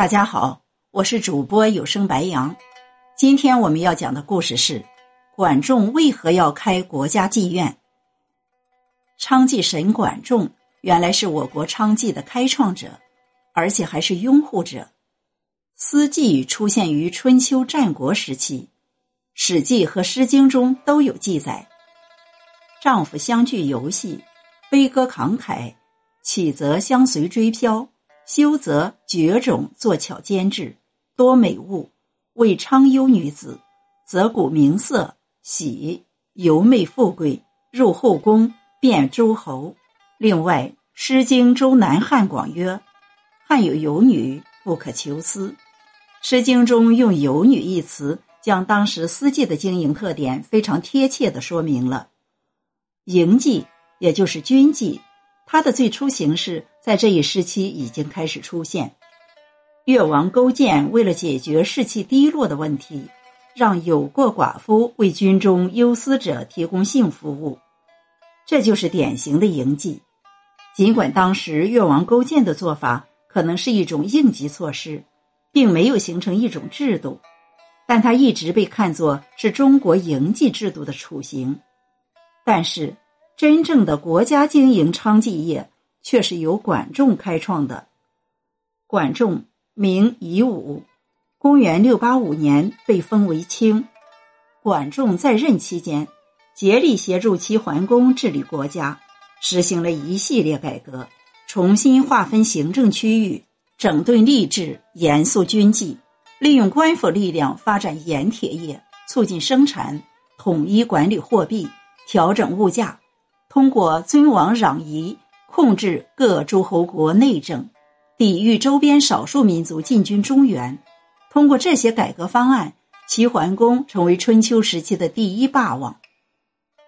大家好，我是主播有声白杨。今天我们要讲的故事是：管仲为何要开国家妓院？娼妓神管仲原来是我国娼妓的开创者，而且还是拥护者。私妓出现于春秋战国时期，《史记》和《诗经》中都有记载。丈夫相聚游戏，悲歌慷慨，起则相随追飘。修则绝种作巧兼制，多美物，为昌幽女子，则古名色，喜游媚富贵，入后宫，变诸侯。另外，《诗经·周南汉广》曰：“汉有游女，不可求思。”《诗经》中用“游女”一词，将当时私妓的经营特点非常贴切的说明了。营妓，也就是军妓。它的最初形式在这一时期已经开始出现。越王勾践为了解决士气低落的问题，让有过寡妇为军中忧思者提供性服务，这就是典型的营妓。尽管当时越王勾践的做法可能是一种应急措施，并没有形成一种制度，但它一直被看作是中国营妓制度的雏形。但是。真正的国家经营娼妓业，却是由管仲开创的。管仲名夷吾，公元六八五年被封为卿。管仲在任期间，竭力协助齐桓公治理国家，实行了一系列改革，重新划分行政区域，整顿吏治，严肃军纪，利用官府力量发展盐铁业，促进生产，统一管理货币，调整物价。通过尊王攘夷，控制各诸侯国内政，抵御周边少数民族进军中原。通过这些改革方案，齐桓公成为春秋时期的第一霸王。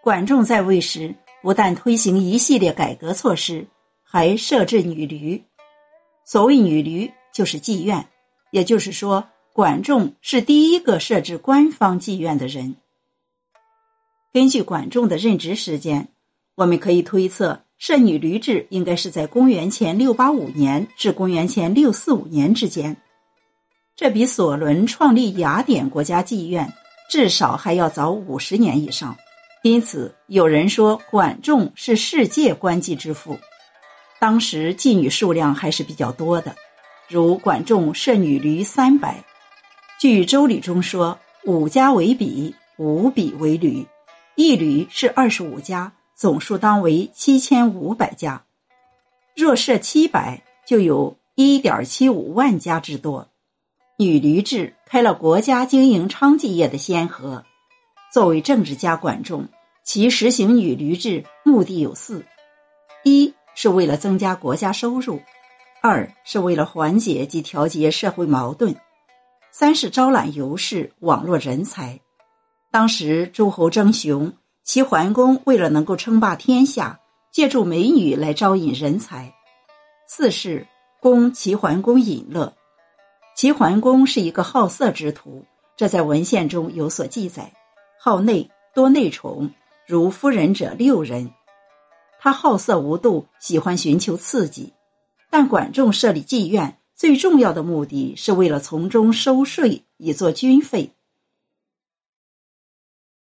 管仲在位时，不但推行一系列改革措施，还设置女驴。所谓女驴，就是妓院。也就是说，管仲是第一个设置官方妓院的人。根据管仲的任职时间。我们可以推测，设女驴制应该是在公元前六八五年至公元前六四五年之间，这比索伦创立雅典国家妓院至少还要早五十年以上。因此，有人说管仲是世界官妓之父。当时妓女数量还是比较多的，如管仲设女驴三百。据《周礼》中说：“五家为比，五比为驴，一驴是二十五家。”总数当为七千五百家，若设七百，就有一点七五万家之多。女驴制开了国家经营娼妓业的先河。作为政治家，管仲其实行女驴制目的有四：一是为了增加国家收入；二是为了缓解及调节社会矛盾；三是招揽游士、网络人才。当时诸侯争雄。齐桓公为了能够称霸天下，借助美女来招引人才。四是供齐桓公饮乐。齐桓公是一个好色之徒，这在文献中有所记载。好内，多内宠，如夫人者六人。他好色无度，喜欢寻求刺激。但管仲设立妓院，最重要的目的是为了从中收税，以作军费。